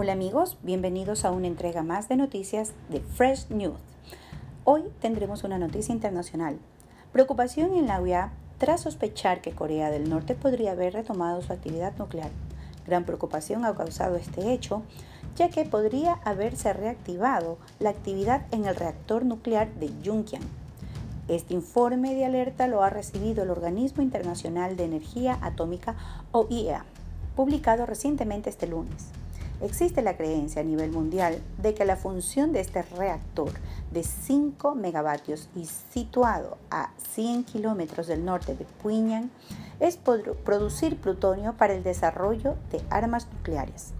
Hola amigos, bienvenidos a una entrega más de noticias de Fresh News. Hoy tendremos una noticia internacional. Preocupación en la OEA tras sospechar que Corea del Norte podría haber retomado su actividad nuclear. Gran preocupación ha causado este hecho, ya que podría haberse reactivado la actividad en el reactor nuclear de Yungyang. Este informe de alerta lo ha recibido el Organismo Internacional de Energía Atómica OIEA, publicado recientemente este lunes. Existe la creencia a nivel mundial de que la función de este reactor de 5 megavatios y situado a 100 kilómetros del norte de Pyongyang es producir plutonio para el desarrollo de armas nucleares.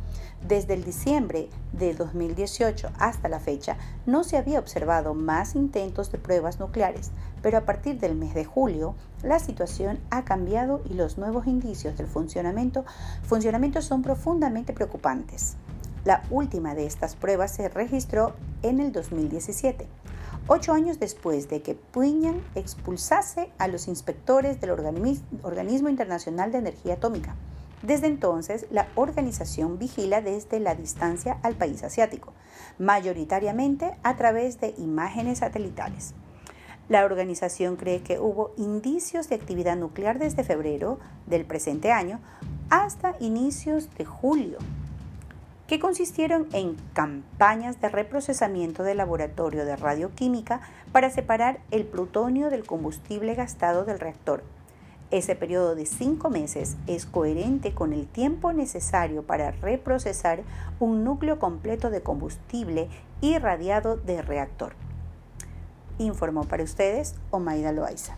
Desde el diciembre de 2018 hasta la fecha no se había observado más intentos de pruebas nucleares, pero a partir del mes de julio la situación ha cambiado y los nuevos indicios del funcionamiento, funcionamiento son profundamente preocupantes. La última de estas pruebas se registró en el 2017, ocho años después de que Pyongyang expulsase a los inspectores del Organismo Internacional de Energía Atómica. Desde entonces, la organización vigila desde la distancia al país asiático, mayoritariamente a través de imágenes satelitales. La organización cree que hubo indicios de actividad nuclear desde febrero del presente año hasta inicios de julio, que consistieron en campañas de reprocesamiento del laboratorio de radioquímica para separar el plutonio del combustible gastado del reactor ese periodo de cinco meses es coherente con el tiempo necesario para reprocesar un núcleo completo de combustible irradiado de reactor. Informó para ustedes Omaida Loaiza.